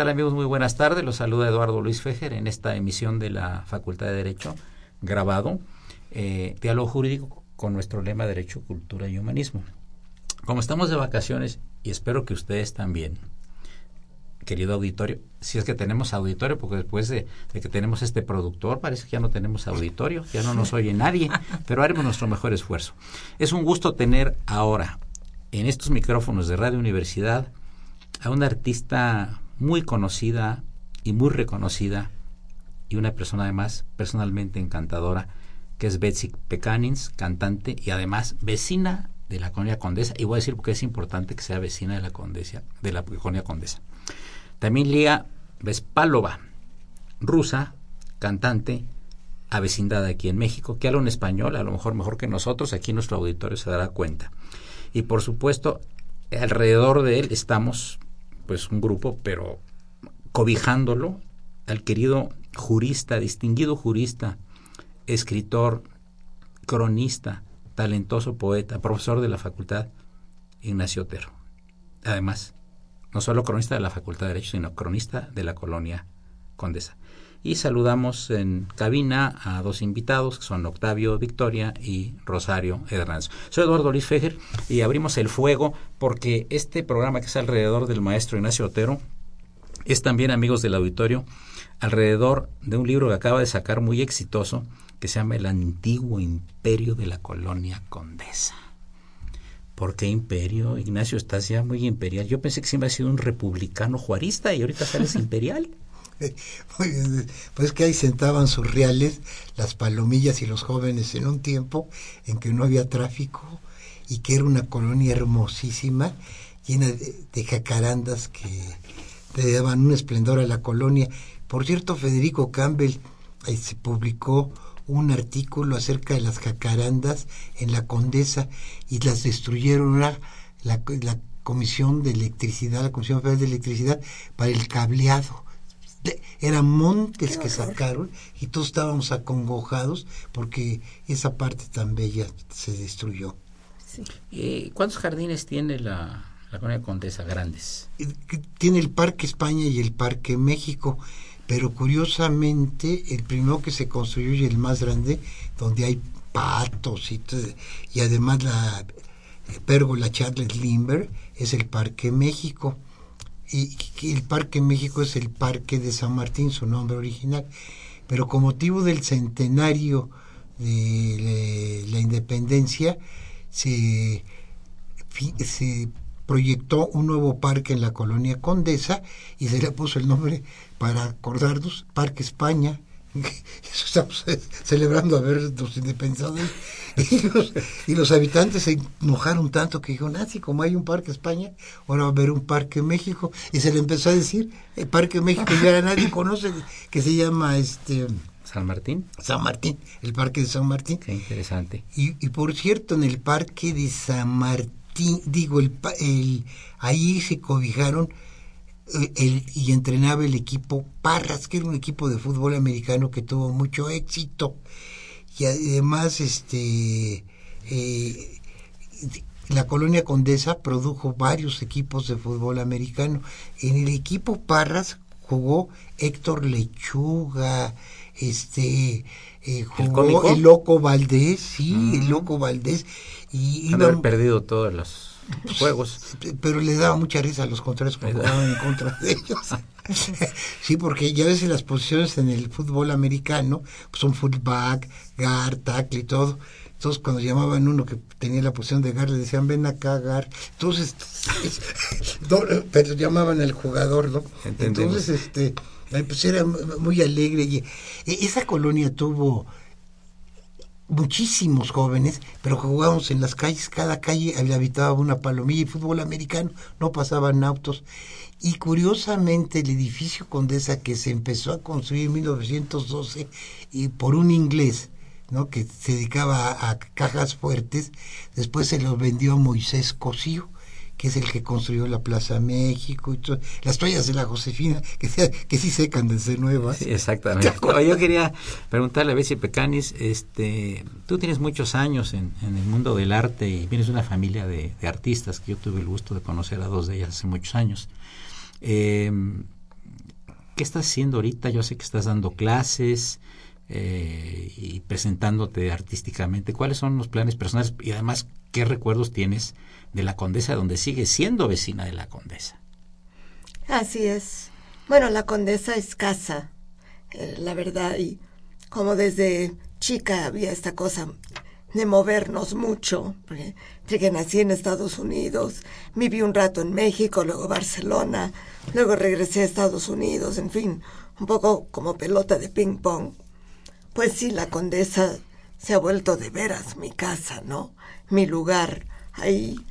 Tal amigos? Muy buenas tardes. Los saluda Eduardo Luis Fejer en esta emisión de la Facultad de Derecho grabado, eh, diálogo jurídico con nuestro lema Derecho, Cultura y Humanismo. Como estamos de vacaciones y espero que ustedes también, querido auditorio, si es que tenemos auditorio, porque después de, de, que tenemos este productor, parece que ya no tenemos auditorio, ya no nos oye nadie, pero haremos nuestro mejor esfuerzo. Es un gusto tener ahora en estos micrófonos de Radio Universidad a un artista muy conocida y muy reconocida y una persona además personalmente encantadora que es Betsy Pecanins, cantante y además vecina de la colonia Condesa. Y voy a decir porque es importante que sea vecina de la Condesa, de la colonia Condesa. También Lía Vespalova, rusa, cantante, avecindada aquí en México, que habla un español, a lo mejor mejor que nosotros, aquí nuestro auditorio se dará cuenta. Y por supuesto, alrededor de él estamos pues un grupo, pero cobijándolo al querido jurista, distinguido jurista, escritor, cronista, talentoso poeta, profesor de la facultad, Ignacio Otero. Además, no solo cronista de la Facultad de Derecho, sino cronista de la colonia Condesa. Y saludamos en cabina a dos invitados, que son Octavio Victoria y Rosario Hernández. Soy Eduardo Luis Fejer y abrimos el fuego porque este programa que es alrededor del maestro Ignacio Otero es también, amigos del auditorio, alrededor de un libro que acaba de sacar muy exitoso que se llama El antiguo imperio de la colonia condesa. ¿Por qué imperio? Ignacio, estás ya muy imperial. Yo pensé que siempre has sido un republicano juarista y ahorita sales imperial. Pues que ahí sentaban sus reales, las palomillas y los jóvenes en un tiempo en que no había tráfico y que era una colonia hermosísima, llena de, jacarandas que te daban un esplendor a la colonia. Por cierto, Federico Campbell se publicó un artículo acerca de las jacarandas en la Condesa y las destruyeron la, la, la Comisión de Electricidad, la Comisión Federal de Electricidad, para el cableado eran montes que sacaron y todos estábamos acongojados porque esa parte tan bella se destruyó. Sí. ¿Cuántos jardines tiene la, la colonia Condesa grandes? Tiene el Parque España y el Parque México, pero curiosamente el primero que se construyó y el más grande, donde hay patos y, y además la pérgola Charles Limber, es el Parque México y, el Parque México es el Parque de San Martín, su nombre original. Pero con motivo del centenario de la independencia, se se proyectó un nuevo parque en la colonia Condesa y se le puso el nombre para acordarnos, Parque España. Estamos celebrando a ver los independientes y los, y los habitantes se enojaron tanto que dijeron, así como hay un Parque España, ahora va a haber un Parque México. Y se le empezó a decir, el Parque México ya nadie conoce, que se llama este San Martín. San Martín, el Parque de San Martín. Qué interesante. Y, y por cierto, en el Parque de San Martín, digo, el, el, ahí se cobijaron el, y entrenaba el equipo Parras, que era un equipo de fútbol americano que tuvo mucho éxito. Y además, este, eh, la colonia Condesa produjo varios equipos de fútbol americano. En el equipo Parras jugó Héctor Lechuga, este, eh, jugó ¿El, Loco Valdés, sí, el Loco Valdés. Y iban, haber perdido todos los juegos. Pero le daba mucha risa a los contrarios que jugaban en contra de ellos. sí, porque ya ves las posiciones en el fútbol americano, pues son fullback, guard, tackle y todo. Entonces cuando llamaban uno que tenía la posición de guard, le decían ven acá guard. Entonces, pero llamaban al jugador, ¿no? Entonces, este, pues era muy alegre. Y esa colonia tuvo muchísimos jóvenes, pero jugábamos en las calles, cada calle habitaba una palomilla y fútbol americano, no pasaban autos. Y curiosamente el edificio Condesa que se empezó a construir en 1912 y por un inglés, ¿no? que se dedicaba a, a cajas fuertes, después se los vendió a Moisés Cosío que es el que construyó la Plaza México, y las toallas de la Josefina, que, que sí secan de ser nuevas. exactamente. yo quería preguntarle a Bessie Pecanis, este, tú tienes muchos años en, el mundo del arte y vienes de una familia de, artistas, que yo tuve el gusto de conocer a dos de ellas hace muchos años. Em, ¿Qué estás haciendo ahorita? Yo sé que estás dando clases, eh, y presentándote artísticamente. ¿Cuáles son los planes personales y además qué recuerdos tienes de la Condesa, donde sigue siendo vecina de la Condesa? Así es. Bueno, la Condesa es casa, eh, la verdad, y como desde chica había esta cosa de movernos mucho, porque, nací en Estados Unidos, viví un rato en México, luego Barcelona, luego regresé a Estados Unidos, en fin, un poco como pelota de ping pong pues sí, la condesa se ha vuelto de veras mi casa, ¿no? Mi lugar. Ahí,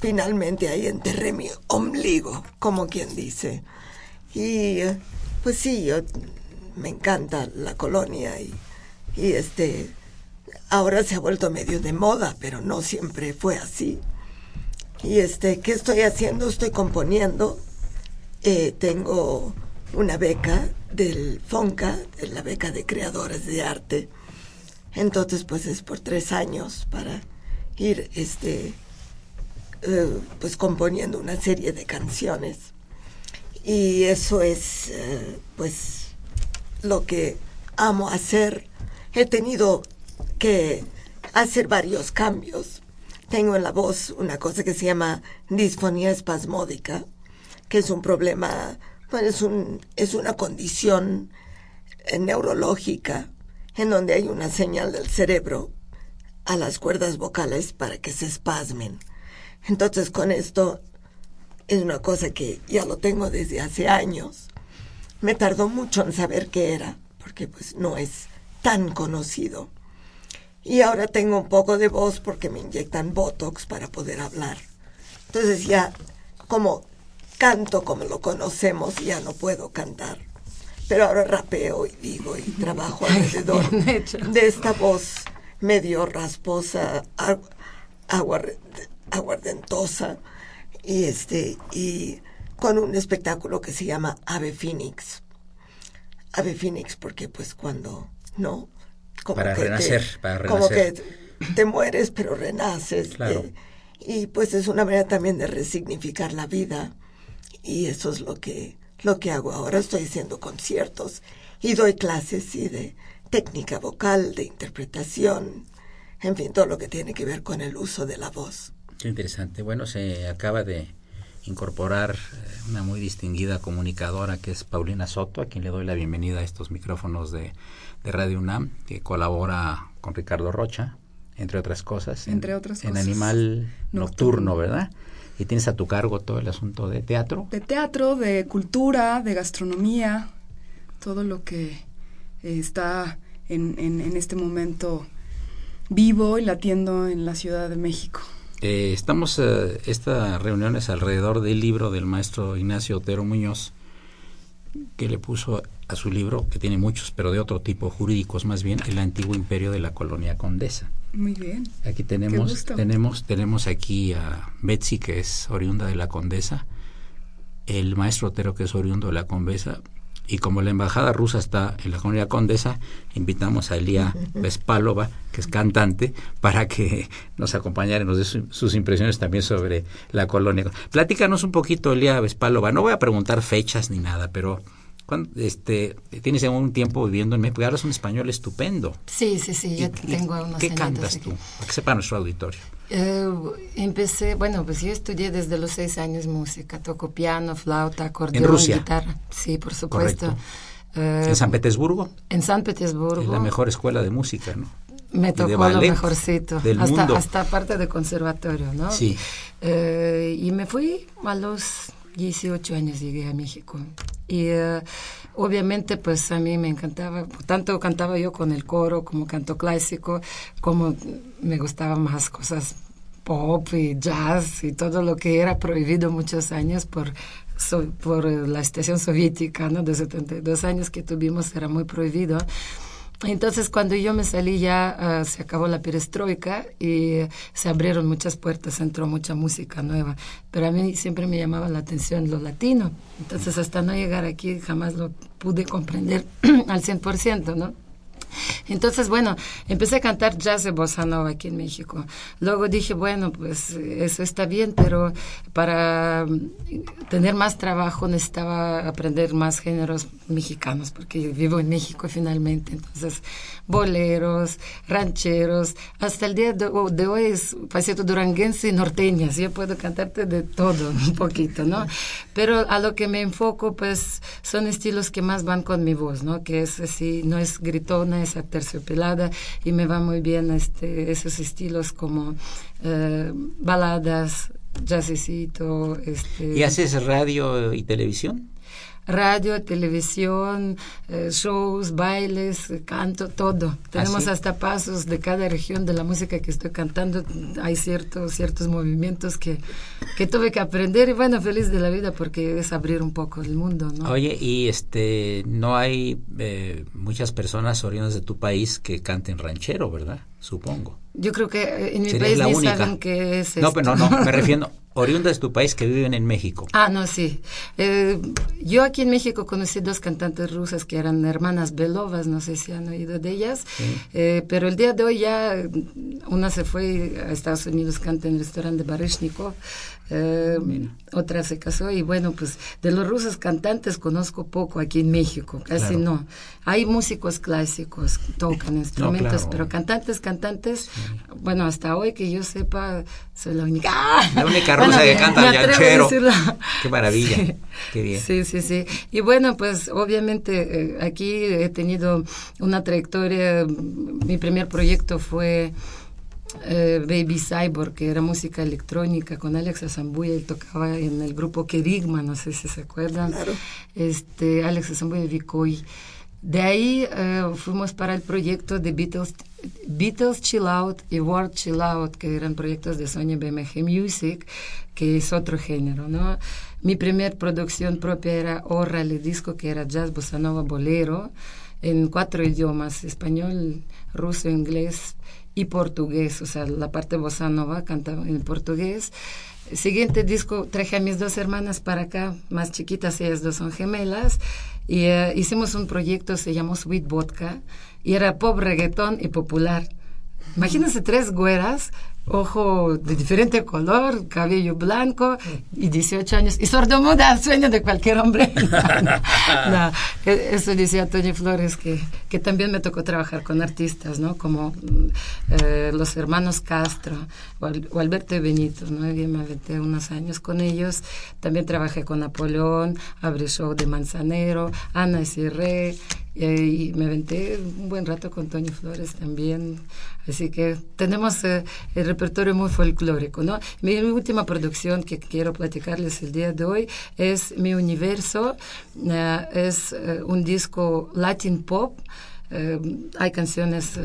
finalmente ahí enterré mi ombligo, como quien dice. Y pues sí, yo, me encanta la colonia y, y este, ahora se ha vuelto medio de moda, pero no siempre fue así. Y este, ¿qué estoy haciendo? Estoy componiendo. Eh, tengo una beca del FONCA, de la beca de creadores de arte. Entonces, pues es por tres años para ir, este, eh, pues componiendo una serie de canciones. Y eso es, eh, pues, lo que amo hacer. He tenido que hacer varios cambios. Tengo en la voz una cosa que se llama disfonía espasmódica, que es un problema pues es, un, es una condición eh, neurológica en donde hay una señal del cerebro a las cuerdas vocales para que se espasmen. Entonces con esto es una cosa que ya lo tengo desde hace años. Me tardó mucho en saber qué era, porque pues no es tan conocido. Y ahora tengo un poco de voz porque me inyectan Botox para poder hablar. Entonces ya como canto como lo conocemos y ya no puedo cantar. Pero ahora rapeo y digo y trabajo alrededor de esta voz medio rasposa, aguardentosa y este y con un espectáculo que se llama Ave Phoenix. Ave Phoenix porque pues cuando no como para que renacer, te, para renacer. como que te mueres pero renaces claro. eh, y pues es una manera también de resignificar la vida y eso es lo que, lo que hago ahora. Estoy haciendo conciertos y doy clases sí, de técnica vocal, de interpretación, en fin, todo lo que tiene que ver con el uso de la voz. Qué interesante. Bueno, se acaba de incorporar eh, una muy distinguida comunicadora que es Paulina Soto, a quien le doy la bienvenida a estos micrófonos de, de Radio UNAM, que colabora con Ricardo Rocha entre otras cosas. en- Entre otras En cosas. Animal Nocturno, Nocturno. ¿verdad? Y tienes a tu cargo todo el asunto de teatro. De teatro, de cultura, de gastronomía, todo lo que eh, está en, en, en este momento vivo y latiendo en la Ciudad de México. Eh, estamos, eh, esta reunión es alrededor del libro del maestro Ignacio Otero Muñoz, que le puso a su libro, que tiene muchos, pero de otro tipo, jurídicos más bien, el antiguo imperio de la colonia condesa. Muy bien. Aquí tenemos, tenemos, tenemos aquí a Betsy, que es oriunda de la condesa, el maestro Otero, que es oriundo de la condesa, y como la embajada rusa está en la comunidad condesa, invitamos a Elia Vespálova, que es cantante, para que nos acompañara y nos dé su- sus impresiones también sobre la colonia. Platícanos un poquito, Elia Vespálova. No voy a preguntar fechas ni nada, pero ¿cuándo- este, tienes un tiempo viviendo en México, porque hablas un español estupendo. Sí, sí, sí, yo ¿Y- y tengo unos ¿Qué cantas aquí. tú? Para que sepa nuestro auditorio. Eh, empecé, bueno, pues yo estudié desde los seis años música, toco piano, flauta, acordeón, Rusia? guitarra. Sí, por supuesto. Eh, En San Petersburgo, en San Petersburgo. es la mejor escuela de música, ¿no? Me y tocó lo mejorcito. del hasta, mundo. hasta parte de conservatorio, ¿no? Sí. Eh, y me fui a los 18 años, llegué a México. Y eh, obviamente, pues a mí me encantaba, tanto cantaba yo con el coro como canto clásico, como me gustaban más cosas pop y jazz y todo lo que era prohibido muchos años por so- por la estación soviética, ¿no? De 72 años que tuvimos era muy prohibido. Entonces, cuando yo me salí ya ah, se acabó la perestroika y se abrieron muchas puertas, entró mucha música nueva. Pero a mí siempre me llamaba la atención lo latino. Entonces, hasta no llegar aquí jamás lo pude comprender al 100%, ¿no? Entonces, bueno, empecé a cantar jazz de bossa nova aquí en México. Luego dije, bueno, pues eso está bien, pero para tener más trabajo necesitaba aprender más géneros mexicanos, porque vivo en México finalmente. Entonces, boleros, rancheros, hasta el día de, de hoy es pasito duranguense y norteñas. Yo puedo cantarte de todo un poquito, ¿no? Pero a lo que me enfoco, pues, son estilos que más van con mi voz, ¿no? Que es así, no es gritona, es aterciopelada y me va muy bien este, esos estilos como eh, baladas, jazzecito, este, ¿Y haces radio y televisión? Radio, televisión, eh, shows, bailes, canto, todo. Tenemos sí? hasta pasos de cada región de la música que estoy cantando. Hay ciertos, ciertos movimientos que, que tuve que aprender y bueno, feliz de la vida porque es abrir un poco el mundo, ¿no? Oye, y este, no hay eh, muchas personas oriundas de tu país que canten ranchero, ¿verdad? Supongo. Yo creo que eh, en mi Serías país ni única. saben qué es No, esto. pero no, no, me refiero oriundas de tu país que viven en México. Ah, no, sí. Eh, yo aquí en México conocí dos cantantes rusas que eran hermanas Belovas, no sé si han oído de ellas, Eh, pero el día de hoy ya una se fue a Estados Unidos, canta en el restaurante Baryshnikov, eh, otra se casó y bueno, pues de los rusos cantantes conozco poco aquí en México, casi Claro. no. Hay músicos clásicos, tocan instrumentos, claro. pero cantantes, cantantes, bueno, hasta hoy que yo sepa, soy la única. ¡Ah! La única Bueno, rusa que canta me el decirlo. Qué maravilla. Sí. Qué bien. Sí, sí, sí. Y bueno, pues obviamente eh, aquí he tenido una trayectoria. Mi primer proyecto fue eh, Baby Cyborg, que era música electrónica con Alex Azambuya. Él tocaba en el grupo Kerigma, no sé si se acuerdan. Este, Alex Azambuya y Vicoy. De ahí eh, fuimos para el proyecto de Beatles, Beatles Chill Out y World Chill Out, que eran proyectos de Sony BMG Music, que es otro género, ¿no? Mi primer producción propia era Oral, el disco que era jazz, bossa nova, bolero, en cuatro idiomas, español, ruso, inglés y portugués, o sea, la parte bossa nova cantaba en portugués. Siguiente disco traje a mis dos hermanas para acá, más chiquitas, ellas dos son gemelas, y eh, hicimos un proyecto, se llamó Sweet Vodka, y era pop, reggaetón y popular. Imagínense tres güeras, ojo de diferente color, cabello blanco y 18 años. Y sordomuda, sueño de cualquier hombre. No, no, e- eso decía Tony Flores, que, que también me tocó trabajar con artistas, ¿no? Como mm, eh, los hermanos Castro o, o Alberto y Benito, ¿no? Yo me aventé unos años con ellos. También trabajé con Napoleón, abrí show de Manzanero, Ana Cirré y, me aventé un buen rato con Toño Flores también. Así que tenemos el repertorio muy folclórico, ¿no? Mi, última producción que quiero platicarles el día de hoy es Mi Universo. es un disco Latin Pop. hay canciones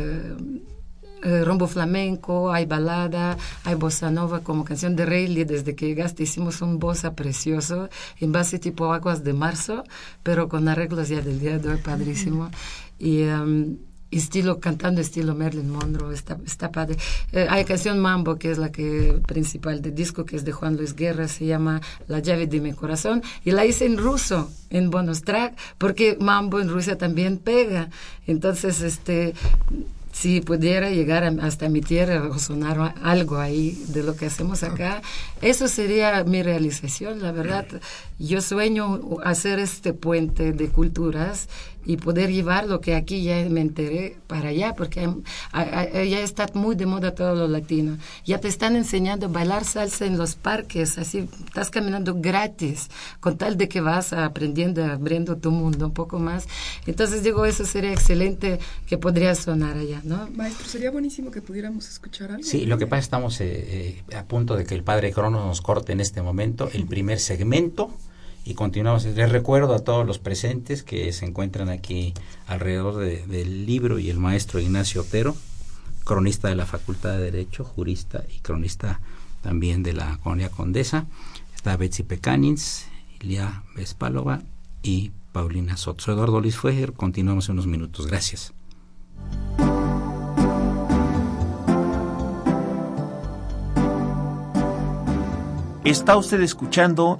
eh, rombo flamenco, hay balada, hay bossa nova como canción de Rayleigh. Desde que llegaste hicimos un bossa precioso en base tipo Aguas de Marzo, pero con arreglos ya del día de hoy padrísimo. Y em, estilo cantando estilo Marilyn Monroe está, está padre eh, hay canción Mambo que es la que principal del disco que es de Juan Luis Guerra se llama La llave de mi corazón y la hice en ruso en bonus track porque Mambo en Rusia también pega entonces este si pudiera llegar hasta mi tierra o sonar algo ahí de lo que hacemos acá, eso sería mi realización, la verdad. Yo sueño hacer este puente de culturas y poder llevar lo que aquí ya me enteré para allá, porque ya está muy de moda todo lo latino. Ya te están enseñando a bailar salsa en los parques, así estás caminando gratis, con tal de que vas aprendiendo, abriendo tu mundo un poco más. Entonces digo, eso sería excelente que podría sonar allá, ¿no? Maestro, sería buenísimo que pudiéramos escuchar algo. Sí, lo que pasa estamos eh, eh, a punto de que el padre Crono nos corte en este momento el primer segmento y continuamos. Les recuerdo a todos los presentes que se encuentran aquí alrededor del libro y el maestro Ignacio Otero, cronista de la Facultad de Derecho, jurista y cronista también de la Colonia Condesa. Está Betsy Pecanins, Ilia Vespalova y Paulina Soto. Eduardo Luis Fueger. Continuamos en unos minutos. Gracias. Está usted escuchando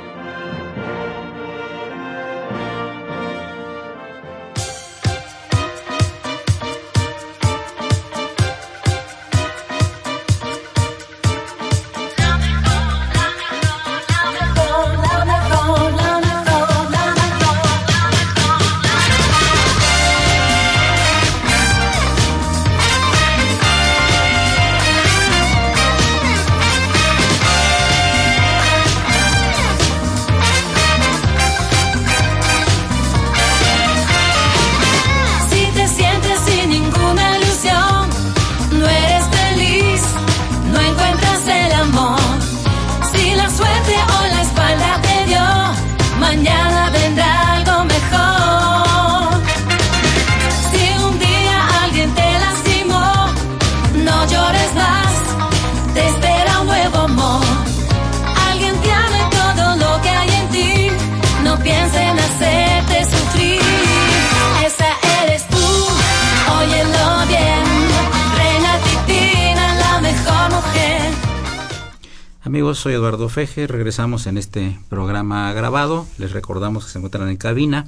Amigos, soy Eduardo Feje, regresamos en este programa grabado. Les recordamos que se encuentran en cabina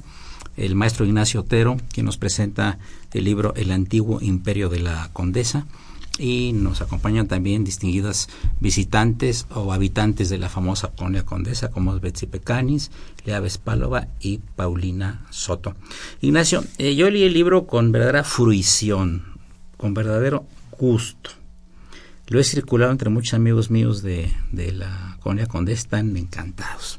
el maestro Ignacio Otero, quien nos presenta el libro El antiguo imperio de la condesa y nos acompañan también distinguidas visitantes o habitantes de la famosa colonia condesa como Betsy Pecanis, Lea Vespálova y Paulina Soto. Ignacio, eh, yo leí el libro con verdadera fruición, con verdadero gusto lo he circulado entre muchos amigos míos de, la colonia Condés, están encantados.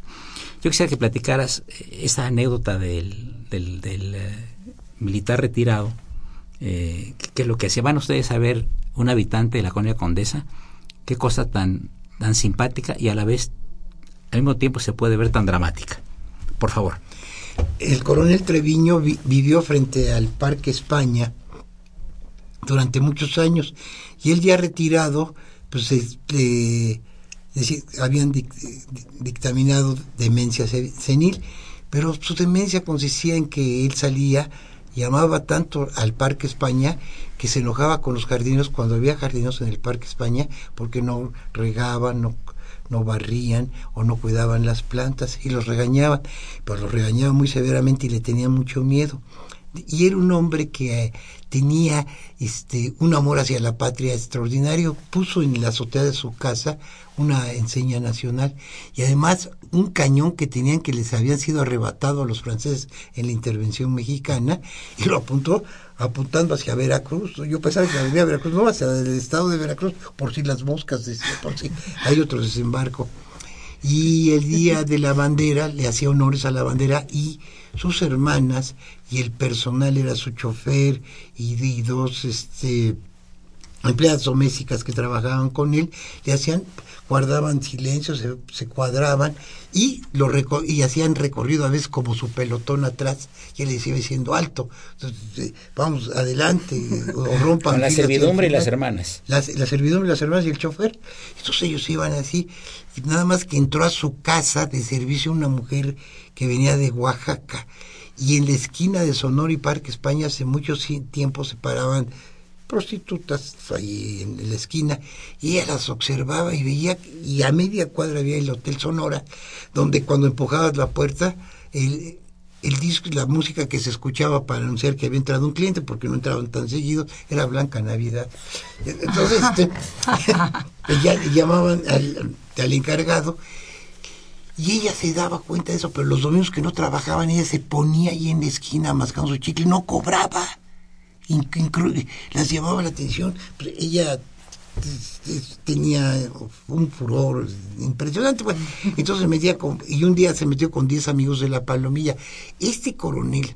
Yo quisiera que platicaras eh, esa anécdota del, del, eh, militar retirado, eh, que, lo que hacía. Van ustedes a ver un habitante de la colonia Condesa, qué cosa tan, tan simpática y a la vez, al mismo tiempo, se puede ver tan dramática. Por favor. El coronel Treviño vivió frente al Parque España durante muchos años y él ya retirado, pues este, habían dictaminado demencia senil, pero su demencia consistía en que él salía y amaba tanto al Parque España que se enojaba con los jardineros cuando había jardineros en el Parque España porque no regaban, no, no barrían o no cuidaban las plantas y los regañaban, pero los regañaban muy severamente y le tenían mucho miedo. Y era un hombre que tenía este un amor hacia la patria extraordinario puso en la azotea de su casa una enseña nacional y además un cañón que tenían que les habían sido arrebatado a los franceses en la intervención mexicana y lo apuntó apuntando hacia Veracruz. Yo pensaba que venía Veracruz, no, hacia el estado de Veracruz, por si las moscas, por si hay otro desembarco. Y el día de la bandera le hacía honores a la bandera y sus hermanas y el personal era su chofer y, y dos este empleadas domésticas que trabajaban con él, le hacían, guardaban silencio, se, se cuadraban y lo reco y hacían recorrido a veces como su pelotón atrás y él les iba diciendo alto, entonces, eh, vamos adelante, o rompan. Con la servidumbre y las hermanas. las- la servidumbre, las hermanas y el chofer. Entonces ellos iban así, y nada más que entró a su casa de servicio una mujer que venía de Oaxaca, y en la esquina de Sonora y Parque España hace mucho si- tiempo se paraban prostitutas ahí en la esquina y ella las observaba y veía y a media cuadra había el Hotel Sonora donde cuando empujabas la puerta el, el disco la música que se escuchaba para anunciar que había entrado un cliente porque no entraban tan seguido era Blanca Navidad. Entonces este, llamaban al, al encargado y ella se daba cuenta de eso, pero los domingos que no trabajaban, ella se ponía ahí en la esquina mascando su chicle no cobraba. In- inclu- las llamaba la atención. Pues ella t- tenía un furor impresionante. Bueno, entonces se metía con, y un día se metió con 10 amigos de la Palomilla. Este coronel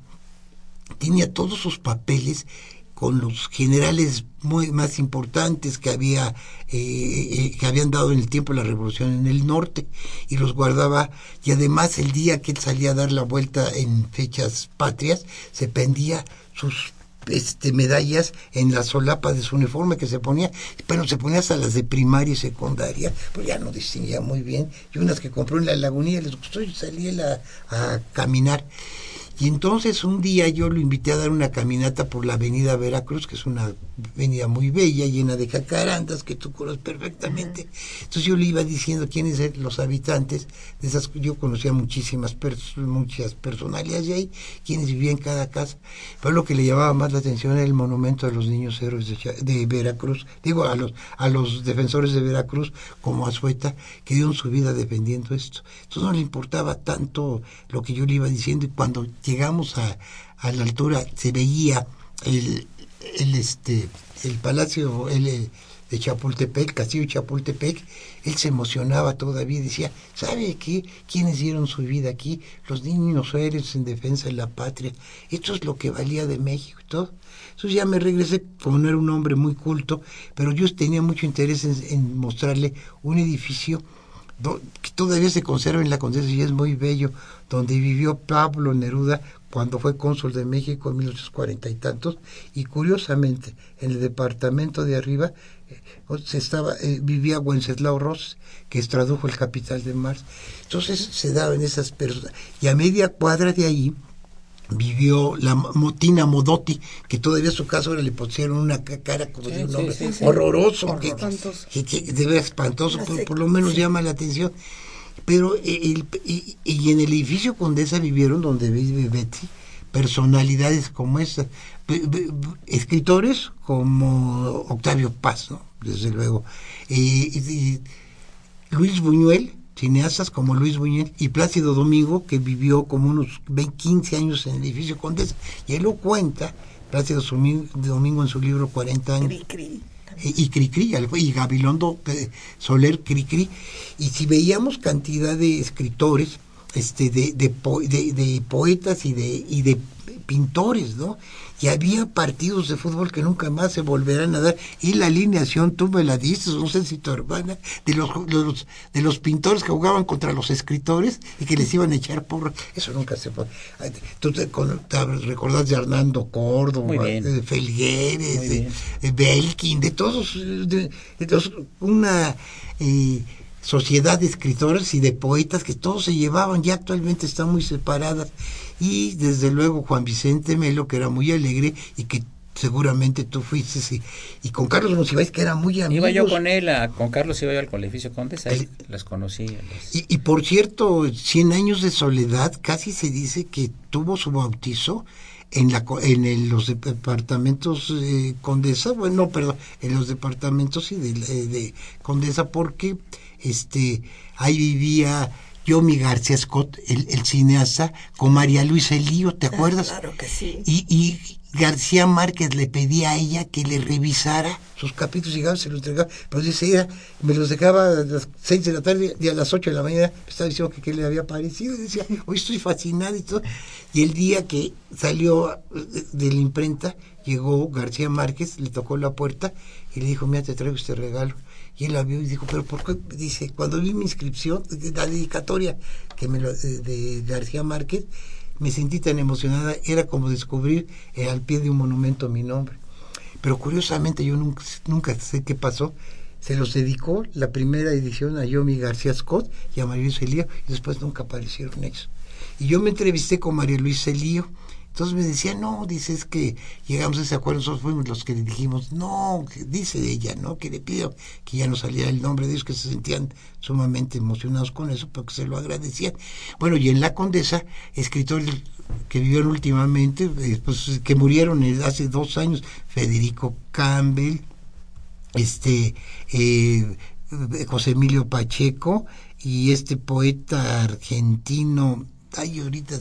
tenía todos sus papeles con los generales muy más importantes que había eh, eh, que habían dado en el tiempo la revolución en el norte y los guardaba y además el día que él salía a dar la vuelta en fechas patrias se pendía sus este medallas en la solapa de su uniforme que se ponía, pero se ponía hasta las de primaria y secundaria, pues ya no distinguía muy bien, y unas que compró en la lagunilla les gustó y salí él a, a caminar. Y entonces un día yo lo invité a dar una caminata por la avenida Veracruz, que es una avenida muy bella, llena de jacarandas, que tú conoces perfectamente. Entonces yo le iba diciendo quiénes eran los habitantes de esas. Yo conocía muchísimas pers- muchas personalidades de ahí, quienes vivían en cada casa. Pero lo que le llamaba más la atención era el monumento a los niños héroes de, de Veracruz, digo, a los, a los defensores de Veracruz, como Azueta, que dieron su vida defendiendo esto. Entonces no le importaba tanto lo que yo le iba diciendo y cuando llegamos a, a la altura se veía el, el este el palacio el, de Chapultepec, Castillo Chapultepec, él se emocionaba todavía decía, ¿sabe qué? ¿Quiénes dieron su vida aquí? Los niños héroes en defensa de la patria. Esto es lo que valía de México y todo. Entonces ya me regresé, como no era un hombre muy culto, pero yo tenía mucho interés en, en mostrarle un edificio que todavía se conserva en la Condesa y es muy bello, donde vivió Pablo Neruda cuando fue cónsul de México en 1840 y tantos, y curiosamente en el departamento de arriba eh, se estaba eh, vivía Wenceslao Ross, que tradujo el Capital de Marx. Entonces se daban esas personas, y a media cuadra de ahí vivió la Motina Modotti, que todavía su caso le pusieron una ca- cara como de un hombre sí, sí. horroroso, que, Espantoso. que, que de verdad espantoso, No por, lo menos llama la atención. Pero el, y, en el edificio Condesa vivieron, donde vive Betty, personalidades como esa, Be- be- escritores como Octavio Paz, ¿no? desde luego, Luis Buñuel, cineastas como Luis Buñuel y Plácido Domingo, que vivió como unos 20, 15 años en el edificio Condesa, y él lo cuenta, Plácido Domingo, en su libro 40 años. Y Cricri, y Gabilondo eh, Soler Cricri, y si veíamos cantidad de escritores, este, de, de, de- de poetas y de, y de pintores, ¿no? Y había partidos de fútbol que nunca más se volverán a dar. Y la alineación, tú me la dices, no sé si tu hermana, de los, de los, de los pintores que jugaban contra los escritores y que les iban a echar porra. Eso nunca se puede. Tú te, te recordás de Hernando Córdoba, de Felgueres, de, Belkin, de todos, de, de todos, una eh, sociedad de escritores y de poetas que todos se llevaban, ya actualmente están muy separadas. Y desde luego Juan Vicente Melo, que era muy alegre y que seguramente tú fuiste, y, y con Carlos Monsiváis, que era muy amigo. Iba yo con él, a- con Carlos iba yo al colegio Condesa, ahí las conocí. las- Y, y por cierto, Cien años de soledad casi se dice que tuvo su bautizo en, la, en el- los departamentos eh, Condesa, bueno, no, perdón, en los departamentos sí, de, eh, de Condesa, porque este ahí vivía Yomi García Scott, el, el cineasta, con María Luisa Elío, ¿te acuerdas? Claro que sí. Y, y García Márquez le pedía a ella que le revisara sus capítulos, llegaba, se los entregaba, pero dice ella, me los dejaba a las seis de la tarde y a las ocho de la mañana me estaba diciendo que qué le había parecido, y decía, hoy estoy fascinada y todo. Y el día que salió eh, de la imprenta, llegó García Márquez, le tocó la puerta y le dijo, mira, te traigo este regalo. Y él la vio y dijo, pero ¿por qué? Dice, cuando vi mi inscripción, la dedicatoria que me lo, de, de García Márquez, me sentí tan emocionada, era como descubrir eh, al pie de un monumento mi nombre. Pero curiosamente yo nunca, nunca sé qué pasó. Se los dedicó la primera edición a Yomi García Scott y a María Luisa Elío y después nunca aparecieron ellos. Y yo me entrevisté con María Luisa Elío. Entonces me decía, no, dice, es que llegamos a ese acuerdo, nosotros fuimos los que le dijimos, no, que dice ella, ¿no? Que le pido que ya no saliera el nombre de ellos, que se sentían sumamente emocionados con eso, porque se lo agradecían. Bueno, y en La Condesa, escritores que vivieron últimamente, eh, pues, que murieron hace dos años, Federico Campbell, este eh, José Emilio Pacheco y este poeta argentino, ay ahorita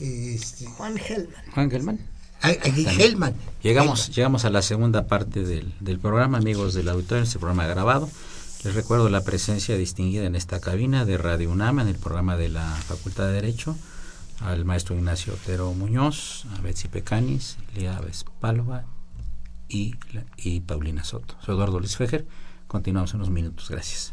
este, Juan Gelman. Juan Gelman. ay, ay, Hellman. Llegamos, llegamos a la segunda parte del, del programa, amigos del auditorio, este programa grabado. Les recuerdo la presencia distinguida en esta cabina de Radio UNAM en el programa de la Facultad de Derecho, al maestro Ignacio Otero Muñoz, a Betsy Pecanis, Lía Vespalva y, y Paulina Soto. Soy Eduardo Luis Fejer. Continuamos en unos minutos. Gracias.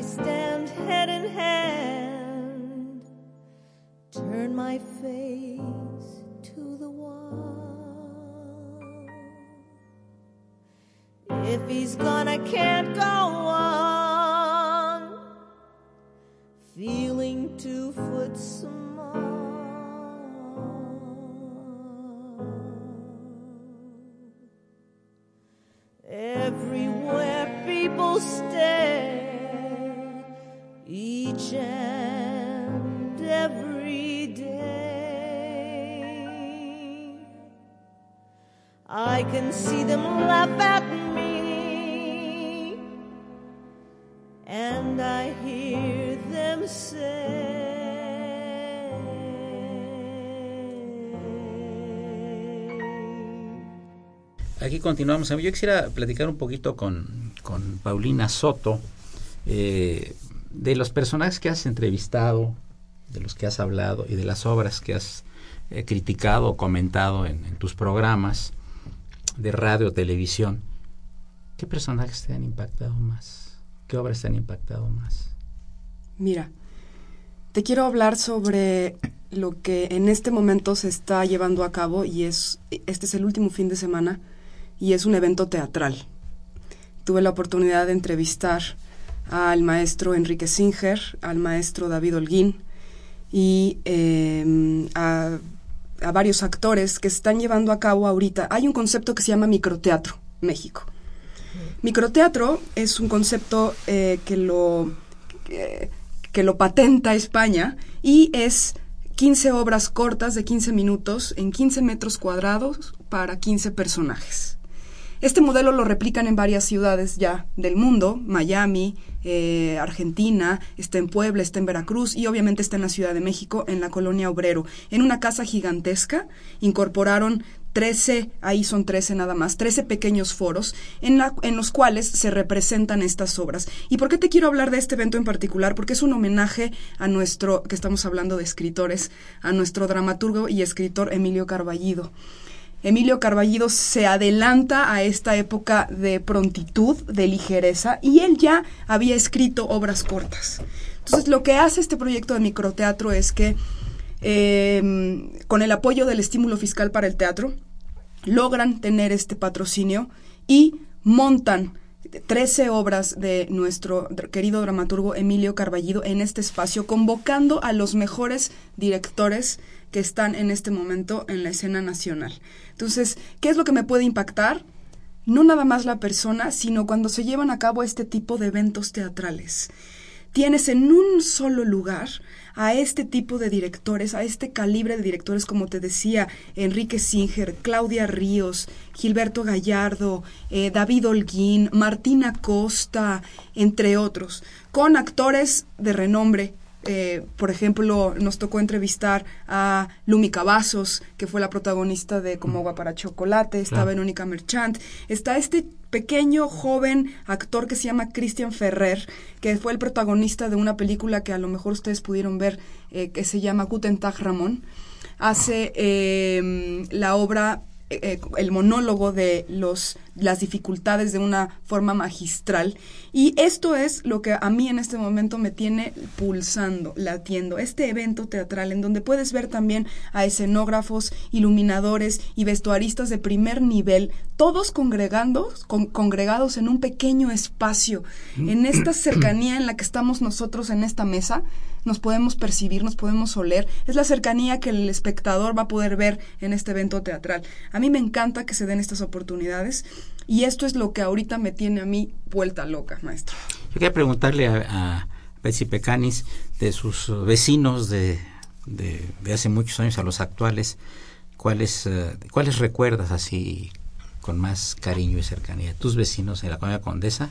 I stand Continuamos. Yo quisiera platicar un poquito con, con Paulina Soto eh, de los personajes que has entrevistado, de los que has hablado y de las obras que has eh, criticado o comentado en, en tus programas de radio televisión. ¿Qué personajes te han impactado más? ¿Qué obras te han impactado más? Mira, te quiero hablar sobre lo que en este momento se está llevando a cabo y es este es el último fin de semana y es un evento teatral. Tuve la oportunidad de entrevistar al maestro Enrique Singer, al maestro David Holguín y eh, a, varios actores que están llevando a cabo ahorita. Hay un concepto que se llama microteatro, México. Microteatro es un concepto eh, que lo que, que lo patenta España y es 15 obras cortas de 15 minutos en 15 metros cuadrados para 15 personajes. Este modelo lo replican en varias ciudades ya del mundo, Miami, eh, Argentina, está en Puebla, está en Veracruz y obviamente está en la Ciudad de México, en la colonia Obrero. En una casa gigantesca incorporaron 13, ahí son 13 nada más, 13 pequeños foros en, la, en los cuales se representan estas obras. ¿Y por qué te quiero hablar de este evento en particular? Porque es un homenaje a nuestro, que estamos hablando de escritores, a nuestro dramaturgo y escritor Emilio Carballido. Emilio Carballido se adelanta a esta época de prontitud, de ligereza, y él ya había escrito obras cortas. Entonces, lo que hace este proyecto de microteatro es que, eh, con el apoyo del estímulo fiscal para el teatro, logran tener este patrocinio y montan 13 obras de nuestro querido dramaturgo Emilio Carballido en este espacio, convocando a los mejores directores que están en este momento en la escena nacional. Entonces, ¿qué es lo que me puede impactar? No nada más la persona, sino cuando se llevan a cabo este tipo de eventos teatrales. Tienes en un solo lugar a este tipo de directores, a este calibre de directores, como te decía, Enrique Singer, Claudia Ríos, Gilberto Gallardo, eh, David Holguín, Martina Costa, entre otros, con actores de renombre eh, por ejemplo, nos tocó entrevistar a Lumi Cavazos, que fue la protagonista de Como agua para chocolate, está Verónica Merchant, está este pequeño joven actor que se llama Christian Ferrer, que fue el protagonista de una película que a lo mejor ustedes pudieron ver, eh, que se llama Guten Tag Ramón. Hace eh, la obra eh, el monólogo de los, las dificultades de una forma magistral. Y esto es lo que a mí en este momento me tiene pulsando, latiendo. Este evento teatral en donde puedes ver también a escenógrafos, iluminadores y vestuaristas de primer nivel, todos congregando, congregados en un pequeño espacio, en esta cercanía en la que estamos nosotros en esta mesa, nos podemos percibir, nos podemos oler. Es la cercanía que el espectador va a poder ver en este evento teatral. A mí me encanta que se den estas oportunidades y esto es lo que ahorita me tiene a mí vuelta loca, maestro. Yo quería preguntarle a, Betsy Pecanis de sus vecinos de, de, hace muchos años a los actuales, ¿cuáles, uh, ¿cuáles recuerdas así con más cariño y cercanía? ¿Tus vecinos en la Colonia Condesa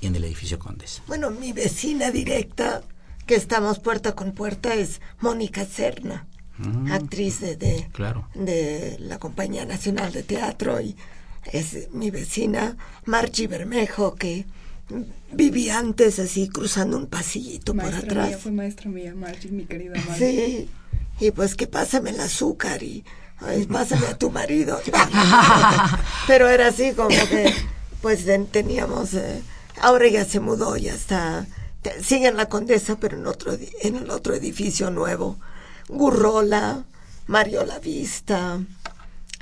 y en el edificio Condesa? Bueno, mi vecina directa que estamos puerta con puerta es Mónica Serna, mm. actriz de, de, la Compañía Nacional de Teatro y es mi vecina Marchi Bermejo que vivía antes así cruzando un pasillito por atrás. Mía, fue maestra mía, Marchi, mi querida madre. Sí, y pues que pásame el azúcar y pásame a tu marido. Pero era así como que pues teníamos, eh, ahora ya se mudó, ya está sigue en la Condesa, pero en otro en el otro edificio nuevo. Gurrola, Mario La Vista.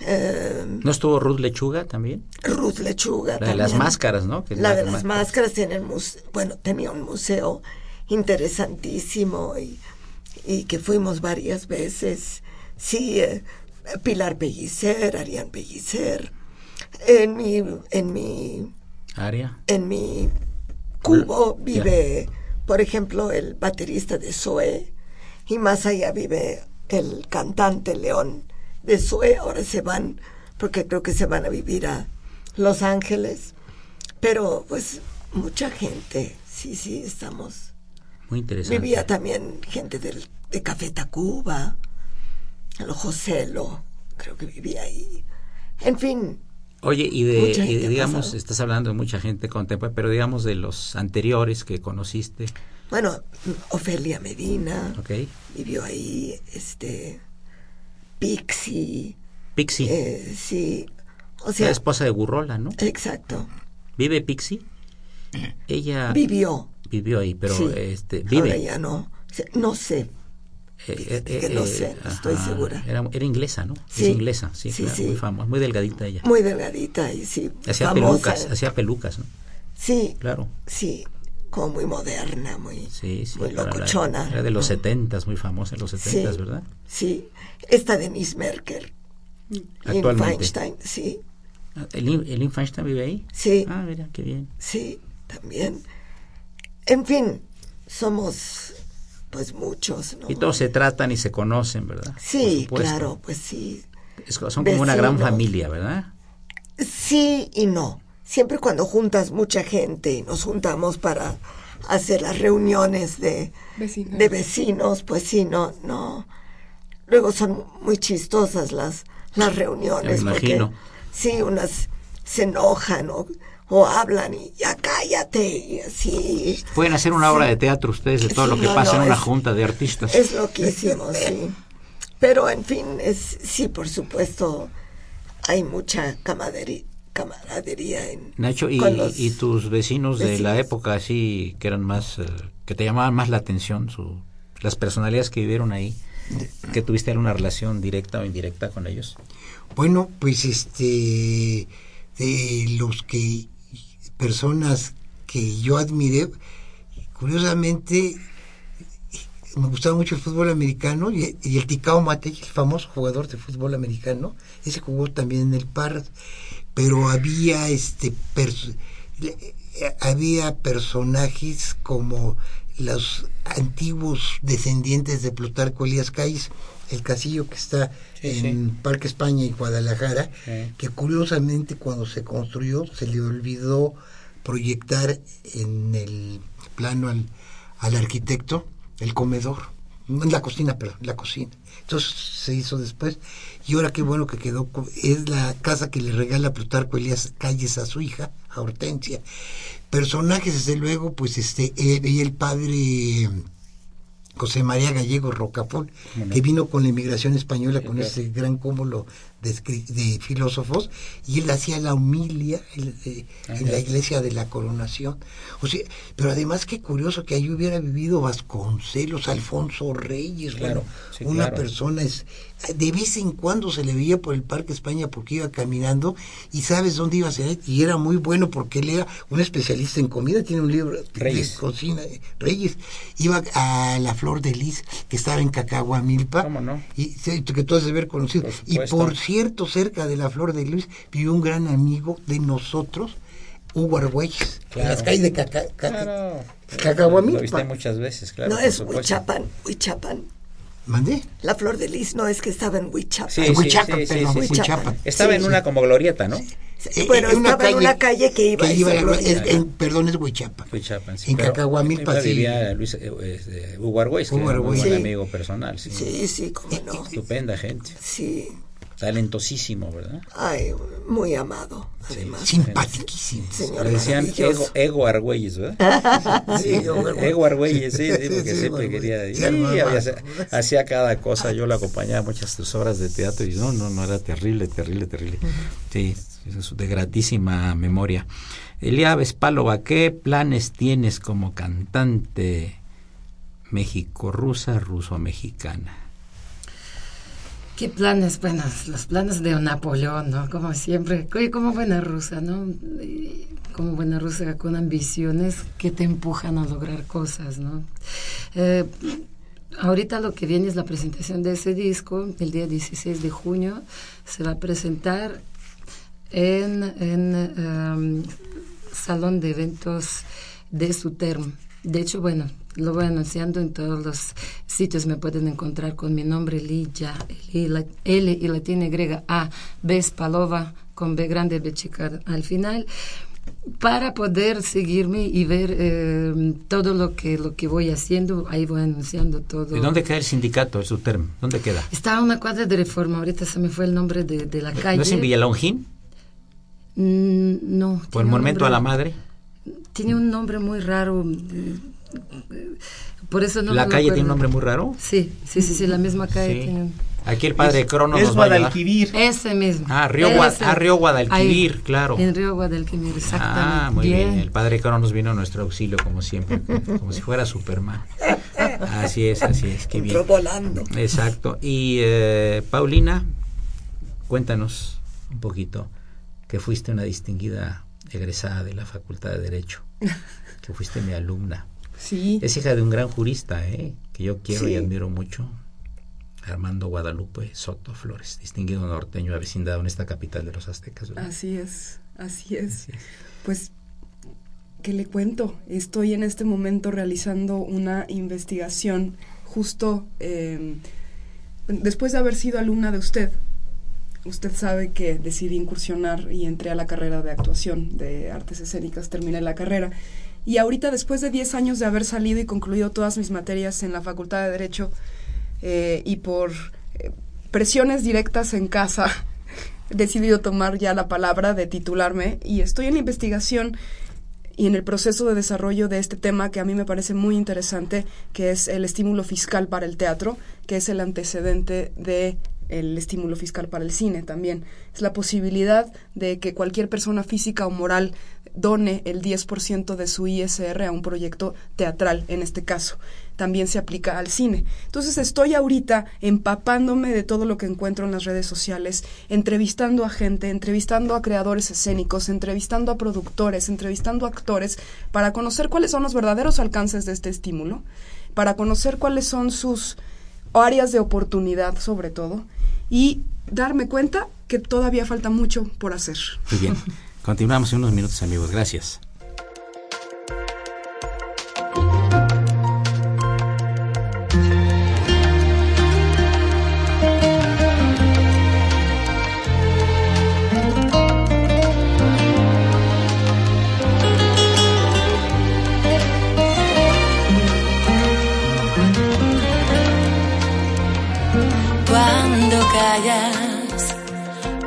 Em, ¿No estuvo Ruth Lechuga también? Ruth Lechuga. La de las máscaras, ¿no? la de las máscaras tiene bueno, tenía un museo interesantísimo y, y que fuimos varias veces. Sí, eh, Pilar Pellicer, Arián Pellicer. En mi, en mi área. En mi Cubo vive, por ejemplo, el baterista de Zoe, y más allá vive el cantante León de Zoe. Ahora se van, porque creo que se van a vivir a Los Ángeles. Pero, pues, mucha gente, sí, sí, estamos. Muy interesante. Vivía también gente del, de Café Tacuba, lo Joselo, creo que vivía ahí. En fin, Oye, y de, digamos, estás hablando de mucha gente contemporánea, pero digamos de los anteriores que conociste. Bueno, Ofelia Medina. Okay. Vivió ahí, este, Pixie. Pixie. Eh, sí. O sea, la esposa de Gurrola, ¿no? Exacto. ¿Vive Pixie? Ella vivió. Vivió ahí, pero este, vive. Ahora ya no. No sé, eh, eh, que no eh, sé, estoy segura. Era, era, inglesa, ¿no? Sí, es inglesa, sí, muy famosa, muy delgadita ella. Muy delgadita y sí. Hacía pelucas, hacía pelucas, ¿no? Sí. Claro. Sí, como muy moderna, muy, sí, sí, muy locochona. era de los setentas, muy famosa en los setentas, ¿verdad? Sí. Esta Denise Merker. Actualmente. Feinstein, sí. Ah, ¿El, Feinstein vive ahí? Sí. Ah, mira, qué bien. Sí, también. En fin, somos pues muchos. ¿no? Y todos se tratan y se conocen, ¿verdad? Sí, claro, pues sí. son como una gran familia, ¿verdad? Sí y no. Siempre cuando juntas mucha gente y nos juntamos para hacer las reuniones de, Vecinos. de vecinos, pues sí, no, no. Luego son muy chistosas las, las reuniones. Me porque, imagino. sí, unas se enojan o, o hablan y ya cállate y así. Pueden hacer una obra de teatro ustedes de todo lo que no, pasa no, en una es- junta de artistas. Es loquísimo, sí. Pero en fin, es sí, por supuesto, hay mucha camaradería, camaradería en Nacho, y, los y tus vecinos de la época así, que eran más, eh, que te llamaban más la atención, su, las personalidades que vivieron ahí, que tuviste alguna relación directa o indirecta con ellos. Bueno, pues este, de los que, personas que yo admiré, curiosamente, me gustaba mucho el fútbol americano y, y el Ticao Matei, el famoso jugador de fútbol americano, ese jugó también en el Parras, pero había este había personajes como los antiguos descendientes de Plutarco Elías Calles, el casillo que está Sí, en Parque España y Guadalajara, Sí. que curiosamente cuando se construyó se le olvidó proyectar en el plano al, al arquitecto el comedor, la cocina, perdón, la cocina. Entonces se hizo después y ahora qué bueno que quedó, es la casa que le regala Plutarco Elías Calles a su hija, a Hortensia. Personajes, desde luego, pues este, él y el padre José María Gallego Rocafón, ¿Cómo no? que vino con la inmigración española, con ese gran cúmulo de, filósofos, y él hacía la humilia el, eh, en la iglesia de la coronación. O sea, pero además qué curioso que ahí hubiera vivido Vasconcelos, Alfonso Reyes, Claro, bueno, sí, una claro. persona es de vez en cuando se le veía por el Parque España porque iba caminando y sabes dónde iba a ser y era muy bueno porque él era un especialista en comida, tiene un libro Reyes. de cocina, eh, Reyes, iba a la Flor de Lis que estaba en Cacahuamilpa y que tú has de haber conocido Por y por cierto cerca de la Flor de Lis vivió un gran amigo de nosotros Hugo Argüelles en Claro. las calles de Caca, Caca- Claro. Cacahuamilpa. Lo viste muchas veces, claro. no es. Huichapan, Huichapan. ¿Mandé? La flor de lis no es que estaba en Huichapan. Sí, En sí, Huichapan, sí, perdón, sí, sí. Huichapan. Estaba Sí, en sí. una como glorieta, ¿no? Eh, Bueno, eh, estaba en una calle que iba a iba a- es- en- perdón, es Huichapa. Huichapan, sí. En Cacahuamilpa, ahí sí. vivía Luis, eh, eh, Hugo que Hugo era un buen Sí. amigo personal. Sí. Sí, sí, cómo no. Estupenda gente. Sí. Talentosísimo, ¿verdad? Ay, muy amado, además. Simpaticísimo. Señor Le decían ego, ego Argüelles, ¿verdad? Sí, Ego Argüelles. Ego Argüelles, sí, sí, porque Sí, siempre quería armaba. hacía, cada cosa, yo lo acompañaba muchas sus obras de teatro y no, no, no, era terrible, terrible, terrible. Sí, es de gratísima memoria. Elia Vespálova, ¿qué planes tienes como cantante México-rusa, ruso-mexicana? ¿Qué planes? Bueno, los planes de Napoleón, ¿no? Como siempre, como buena rusa, ¿no? Como buena rusa con ambiciones que te empujan a lograr cosas, ¿no? Eh, ahorita lo que viene es la presentación de ese disco, el día 16 de junio, se va a presentar en, en em, Salón de Eventos de Suterm. De hecho, bueno, lo voy anunciando en todos los sitios. Me pueden encontrar con mi nombre Lilla, L, la- L y latina griega A, B Spalova, con B grande, B chica al final, para poder seguirme y ver eh, todo lo que, lo que voy haciendo. Ahí voy anunciando todo. ¿De dónde queda el sindicato, el Suterm? ¿Dónde queda? Está a una cuadra de reforma, ahorita se me fue el nombre de, de la calle. ¿No es en Villalongín? Mm, no. ¿Por el Monumento a la Madre? Tiene un nombre muy raro. Por eso no ¿La calle tiene un nombre muy raro? Sí, sí, sí, sí, la misma calle Sí. tiene un- Aquí el padre Crono Es nos va a ayudar. Guadalquivir. Ese mismo. Ah, Río Gua- ah, Río Guadalquivir, Ahí, claro. En Río Guadalquivir, exactamente. Ah, muy bien. El padre Crono nos vino a nuestro auxilio, como siempre, como si fuera Superman. Así es, así es, qué bien. Entró volando. Exacto. Y eh, Paulina, cuéntanos un poquito que fuiste una distinguida egresada de la Facultad de Derecho, que fuiste mi alumna. Sí. Es hija de un gran jurista, ¿eh? que yo quiero y admiro mucho, Armando Guadalupe Soto Flores, distinguido norteño avecindado en esta capital de los aztecas. ¿verdad? Así es, así es. Así es. Pues, ¿qué le cuento? Estoy en este momento realizando una investigación justo eh, después de haber sido alumna de usted. usted sabe que decidí incursionar y entré a la carrera de actuación de artes escénicas, terminé la carrera. Y ahorita, después de 10 años de haber salido y concluido todas mis materias en la Facultad de Derecho eh, y por eh, presiones directas en casa, he decidido tomar ya la palabra de titularme y estoy en la investigación y en el proceso de desarrollo de este tema que a mí me parece muy interesante, que es el estímulo fiscal para el teatro, que es el antecedente de el estímulo fiscal para el cine también. Es la posibilidad de que cualquier persona física o moral done el 10% de su ISR a un proyecto teatral, en este caso. También se aplica al cine. Entonces estoy ahorita empapándome de todo lo que encuentro en las redes sociales, entrevistando a gente, entrevistando a creadores escénicos, entrevistando a productores, entrevistando a actores, para conocer cuáles son los verdaderos alcances de este estímulo, para conocer cuáles son sus áreas de oportunidad sobre todo y darme cuenta que todavía falta mucho por hacer. Muy bien. Continuamos en unos minutos, amigos. Gracias.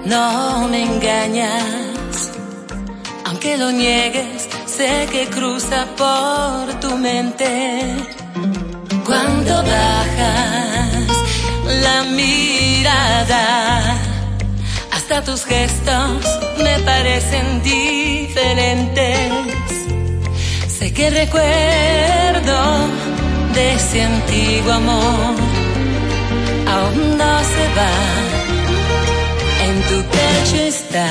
No me engañas. Aunque lo niegues, sé que cruza por tu mente. Cuando bajas la mirada, hasta tus gestos me parecen diferentes. Sé que recuerdo de ese antiguo amor se va, en tu pecho está.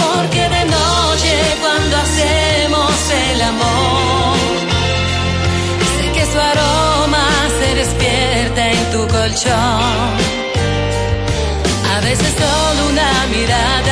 Porque de noche cuando hacemos el amor, sé que su aroma se despierta en tu colchón. A veces solo una mirada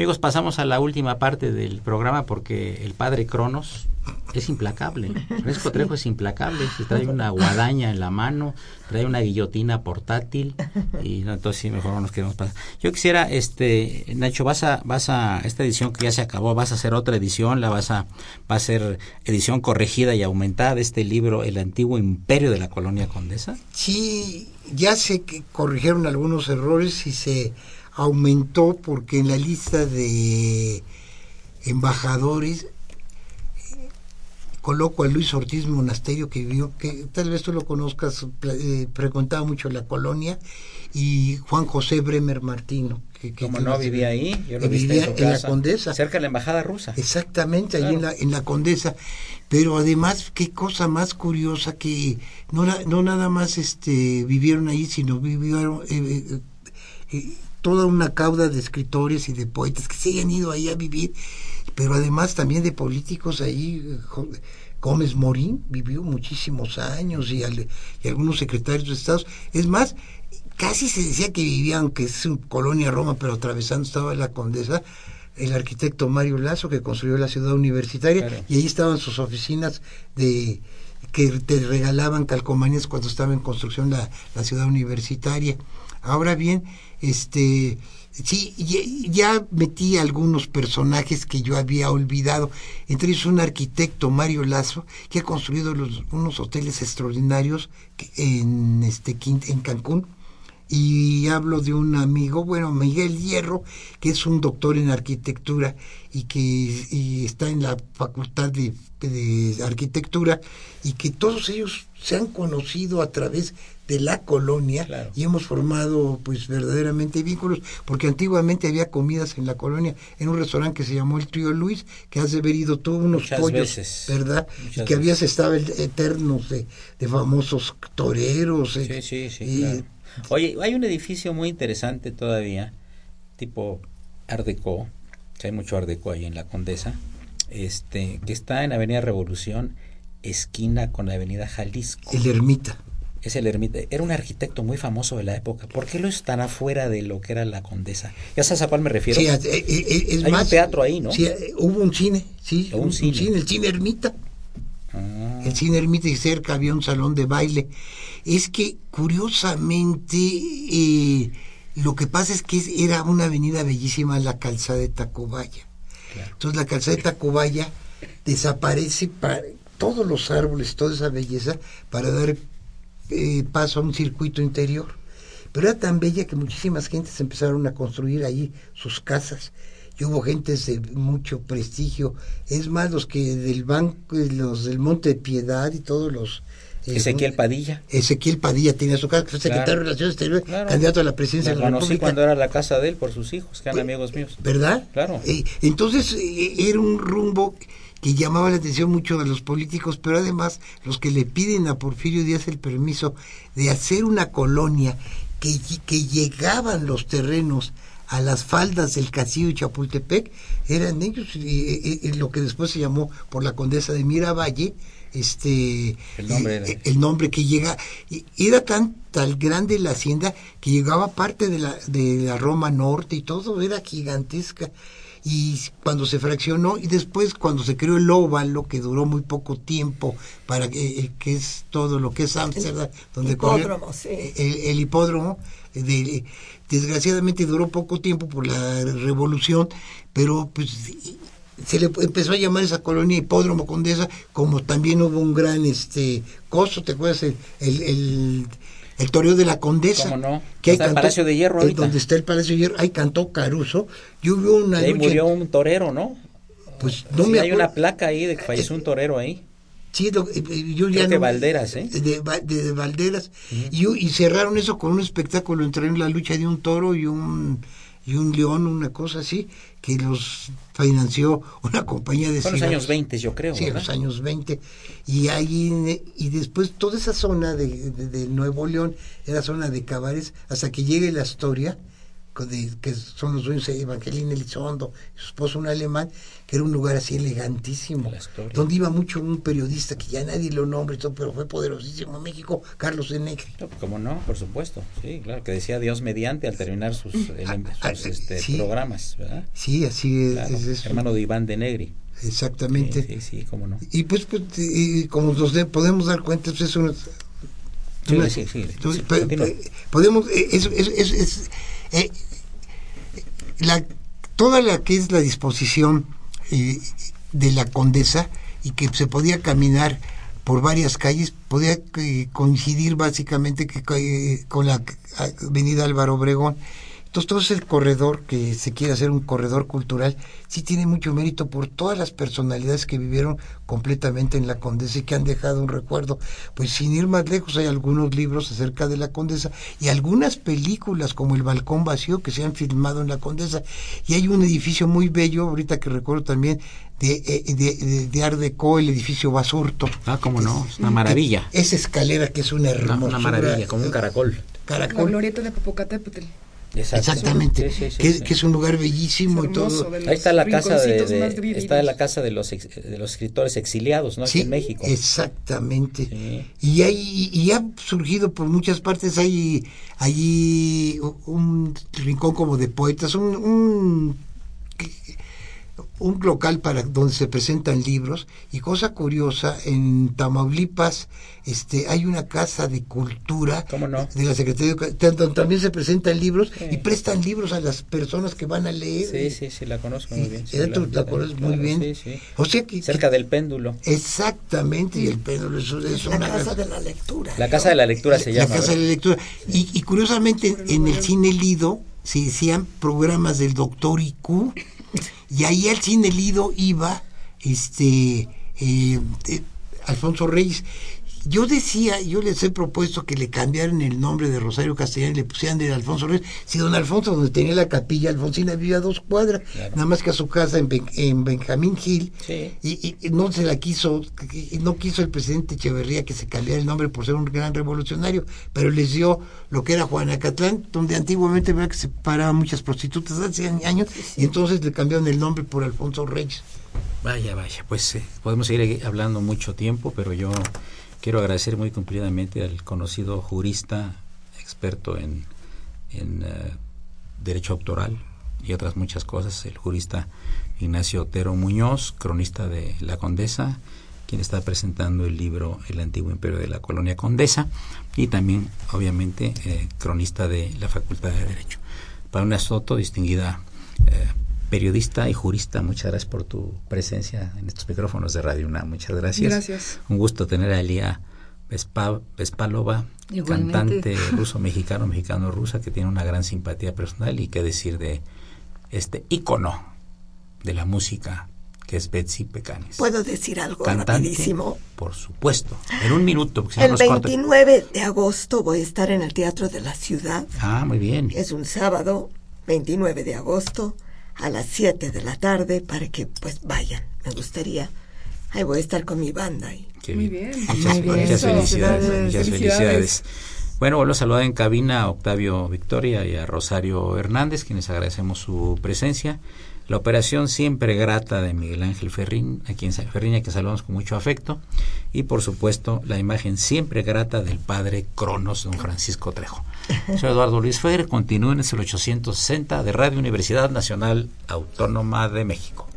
Amigos, pasamos a la última parte del programa porque el padre Cronos es implacable. Francisco Trejo es implacable. Se trae una guadaña en la mano, trae una guillotina portátil y no, entonces sí, mejor no nos queremos pasar. Yo quisiera, este, Nacho, vas a, vas a, esta edición que ya se acabó, vas a hacer otra edición, la vas a, va a ser edición corregida y aumentada de este libro, El antiguo imperio de la colonia condesa. Sí, ya sé que corrigieron algunos errores y se aumentó porque en la lista de embajadores coloco a Luis Ortiz Monasterio que vivió, que tal vez tú lo conozcas, eh, frecuentaba mucho la colonia, y Juan José Bremer Martino. Que, que Como no vivía ahí, yo lo vivía en la Condesa. cerca de la embajada rusa. Exactamente, ahí en la, en la Condesa. Pero además, qué cosa más curiosa que no, no nada más este vivieron ahí, sino vivieron eh, eh, eh, toda una cauda de escritores y de poetas que se hayan ido ahí a vivir, pero además también de políticos ahí. Gómez Morín vivió muchísimos años y, al- y algunos secretarios de Estado. Es más, casi se decía que vivían, que es un colonia Roma, pero atravesando estaba la Condesa, el arquitecto Mario Lazo, que construyó la ciudad universitaria, Claro. y ahí estaban sus oficinas de que te regalaban calcomanías cuando estaba en construcción la, la ciudad universitaria. Ahora bien, este Sí, ya metí algunos personajes que yo había olvidado. Entre ellos un arquitecto, Mario Lazo, que ha construido unos hoteles extraordinarios en, este, en Cancún. Y hablo de un amigo, bueno, Miguel Hierro, que es un doctor en arquitectura y que y está en la facultad de, de arquitectura y que todos ellos se han conocido a través de la colonia Claro. y hemos formado pues verdaderamente vínculos porque antiguamente había comidas en la colonia en un restaurante que se llamó el Trío Luis que has de haber ido tú unos Muchas pollos veces. verdad Muchas y que habías estado eternos de, de famosos toreros eh, Sí, sí, sí. claro. Oye, hay un edificio muy interesante todavía, tipo Art Deco, que hay mucho Art Deco ahí en la Condesa, este, que está en Avenida Revolución, esquina con la Avenida Jalisco. el ermita Es el ermita. Era un arquitecto muy famoso de la época. ¿Por qué lo están afuera de lo que era la Condesa? ¿Ya sabes a cuál me refiero? Sí, eh, eh, es Hay más, un teatro ahí, ¿no? Sí, eh, hubo un cine, sí, un cine. el cine Ermita. Ah, El cine Ermita y cerca había un salón de baile. Es que, curiosamente, eh, lo que pasa es que era una avenida bellísima, la calzada de Tacubaya. Entonces, la calzada de Tacubaya desaparece para todos los árboles, toda esa belleza, para dar eh, paso a un circuito interior. Pero era tan bella que muchísimas gentes empezaron a construir ahí sus casas. Y hubo gentes de mucho prestigio. Es más, los que del banco, los del Monte de Piedad y todos los... eh, Ezequiel Padilla. Ezequiel Padilla tenía su casa, fue secretario Claro. de Relaciones Exteriores, Claro. candidato a la presidencia La de la conocí República. cuando era la casa de él por sus hijos, que eran amigos míos. ¿verdad? Claro. Eh, entonces eh, era un rumbo que llamaba la atención mucho a los políticos, pero además los que le piden a Porfirio Díaz el permiso de hacer una colonia que, que llegaban los terrenos a las faldas del castillo de Chapultepec, eran ellos, y, y- y lo que después se llamó por la condesa de Miravalle, este El nombre era- el nombre que llega y era tan tal grande la hacienda que llegaba parte de la de la Roma Norte y todo era gigantesca y cuando se fraccionó y después cuando se creó el óvalo que duró muy poco tiempo para que, eh, que es todo lo que es Ámsterdam donde hipódromo, sí. el, el hipódromo de- desgraciadamente duró poco tiempo por la revolución pero pues se le empezó a llamar esa colonia hipódromo condesa como también hubo un gran este costo te acuerdas el el, el, el toreo de la condesa ¿Cómo no? que ahí Está el Palacio de Hierro eh, ahorita. donde está el Palacio de Hierro ahí cantó Caruso yo vi una Ahí lucha murió un torero, ¿no? pues no Sí, me hay acuerdo una placa ahí de que falleció un torero ahí. Sí, eh, eh, yo ya Creo que no- Valderas, ¿eh? De, Va- de- de Valderas. y, y cerraron eso con un espectáculo entre la lucha de un toro y un y un león, una cosa así, que los financió una compañía de Fue los años 20, yo creo. Sí, ¿verdad? los años 20. Y ahí, y después toda esa zona de, de- de Nuevo León era zona de cabares, hasta que llegue la historia, de- que son los dueños de Evangelina Elizondo, su esposo un alemán, que era un lugar así elegantísimo, donde iba mucho un periodista que ya nadie lo nombra, pero fue poderosísimo en México, Carlos Negri. No, ¿Cómo no? Por supuesto. Sí, claro, que decía Dios mediante al terminar sus, ele- ah, sus, este, sí. programas, ¿verdad? Sí, así es, Claro, es hermano de Iván de Negri. Exactamente. Sí, sí, sí, cómo no. Y pues, pues, y como nos de- podemos dar cuenta, pues, es una... Sí, sí, sí, podemos, eh, es- es- es, eh, la, toda la que es la disposición eh, de la condesa y que se podía caminar por varias calles, podía eh, coincidir básicamente que, eh, con la avenida Álvaro Obregón. Entonces todo ese corredor que se quiere hacer un corredor cultural, sí tiene mucho mérito por todas las personalidades que vivieron completamente en la Condesa y que han dejado un recuerdo. Pues sin ir más lejos hay algunos libros acerca de la Condesa y algunas películas como El Balcón Vacío que se han filmado en la Condesa. Y hay un edificio muy bello, ahorita que recuerdo también, de, eh, de, de, de Art Deco, el edificio Basurto. Ah, cómo no, es una maravilla. Esa escalera que es una hermosura. una maravilla, como un caracol. La Caracol. glorieta de Popocatépetl. Exacto. Exactamente, Sí, sí, sí, que, sí. que es un lugar bellísimo y todo. Ahí está la casa de, está la casa de los ex- de los escritores exiliados, ¿no? Aquí en México. exactamente. Sí. Y hay y ha surgido por muchas partes hay allí un rincón como de poetas, un, un un local para donde se presentan libros y cosa curiosa en Tamaulipas este hay una casa de cultura ¿Cómo no? de la Secretaría de Educación donde también se presentan libros y prestan libros a las personas que van a leer Sí, sí, sí, la conozco muy bien. sí, tú la conoces muy claro, bien. Sí, sí. o sea que Cerca del péndulo. exactamente y el péndulo es, es La una casa de la lectura. La casa de la lectura se la llama. casa de la lectura y, y curiosamente en el cine Lido se decían programas del doctor IQ y ahí al cine Lido iba este eh, eh, Alfonso Reyes yo decía, yo les he propuesto que le cambiaran el nombre de Rosario Castellán y le pusieran de Alfonso Reyes. Si don Alfonso, donde tenía la capilla Alfonsina, vivía a dos cuadras, nada más que a su casa en, Ben- en Benjamín Gil. Sí. Y, y- y no se la quiso, y no quiso el presidente Echeverría que se cambiara el nombre por ser un gran revolucionario, pero les dio lo que era Juanacatlán, donde antiguamente ¿verdad? que se paraban muchas prostitutas hace años, y entonces le cambiaron el nombre por Alfonso Reyes. Vaya, vaya, pues eh, podemos seguir hablando mucho tiempo, pero yo quiero agradecer muy cumplidamente al conocido jurista, experto en, en eh, derecho autoral y otras muchas cosas, el jurista Ignacio Otero Muñoz, cronista de La Condesa, quien está presentando el libro El antiguo imperio de la colonia Condesa y también, obviamente, eh, cronista de la Facultad de Derecho. Paula Soto, distinguida eh, periodista y jurista, muchas gracias por tu presencia en estos micrófonos de Radio UNAM. Muchas gracias. Gracias. Un gusto tener a Elia Vespa- Vespalova, cantante ruso-mexicano, mexicano-rusa, que tiene una gran simpatía personal y qué decir de este ícono de la música que es Betsy Pecanis. ¿Puedo decir algo Cantante, rapidísimo? Por supuesto. En un minuto. si El nos corta- 29 de agosto voy a estar en el Teatro de la Ciudad. Ah, muy bien. Es un sábado, 29 de agosto, a las 7 de la tarde, para que pues vayan. Me gustaría. Ahí voy a estar con mi banda. Y... Qué Muy bien. bien. Muchas, Muy bien. muchas Eso. felicidades. Felicidades. Muchas Felicidades. felicidades. Bueno, vuelvo a saludar en cabina a Octavio Victoria y a Rosario Hernández, quienes agradecemos su presencia. La operación siempre grata de Miguel Ángel Ferrín, a quien, Ferrín, a quien saludamos con mucho afecto. Y por supuesto, la imagen siempre grata del padre Cronos, don Francisco Trejo. Soy Eduardo Luis Fer, continúen es el 860 de Radio Universidad Nacional Autónoma de México.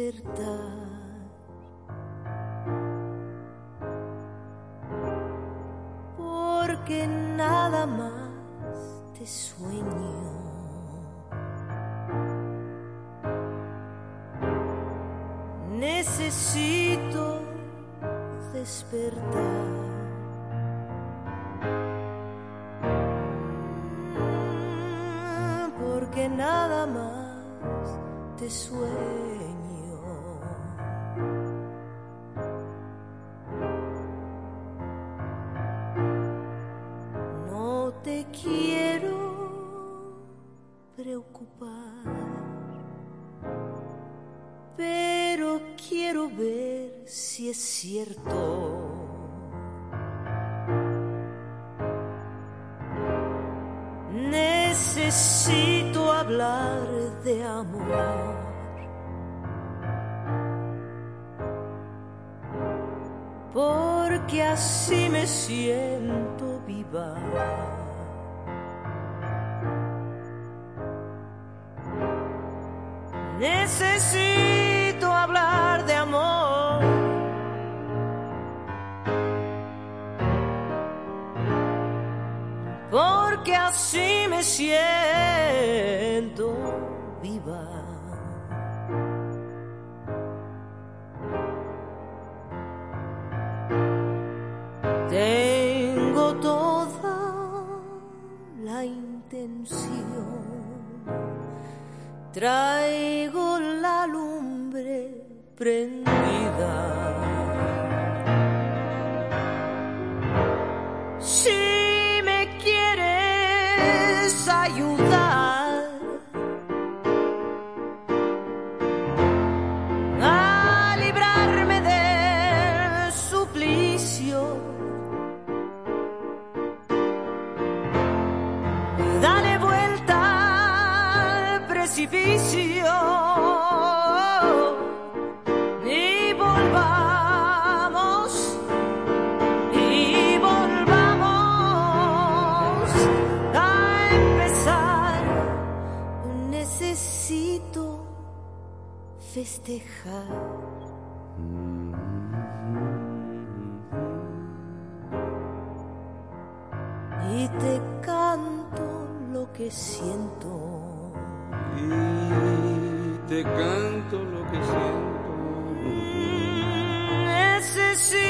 Despertar. Porque nada más te sueño. Necesito despertar. Porque nada más te sueño. Pero quiero ver si es cierto. Necesito hablar de amor. Porque así me siento viva. Necesito hablar de amor. Porque así me siento viva. Tengo toda la intención. La Prins. dejar. Y te canto lo que siento. Y te canto lo que siento. Mm, Necesito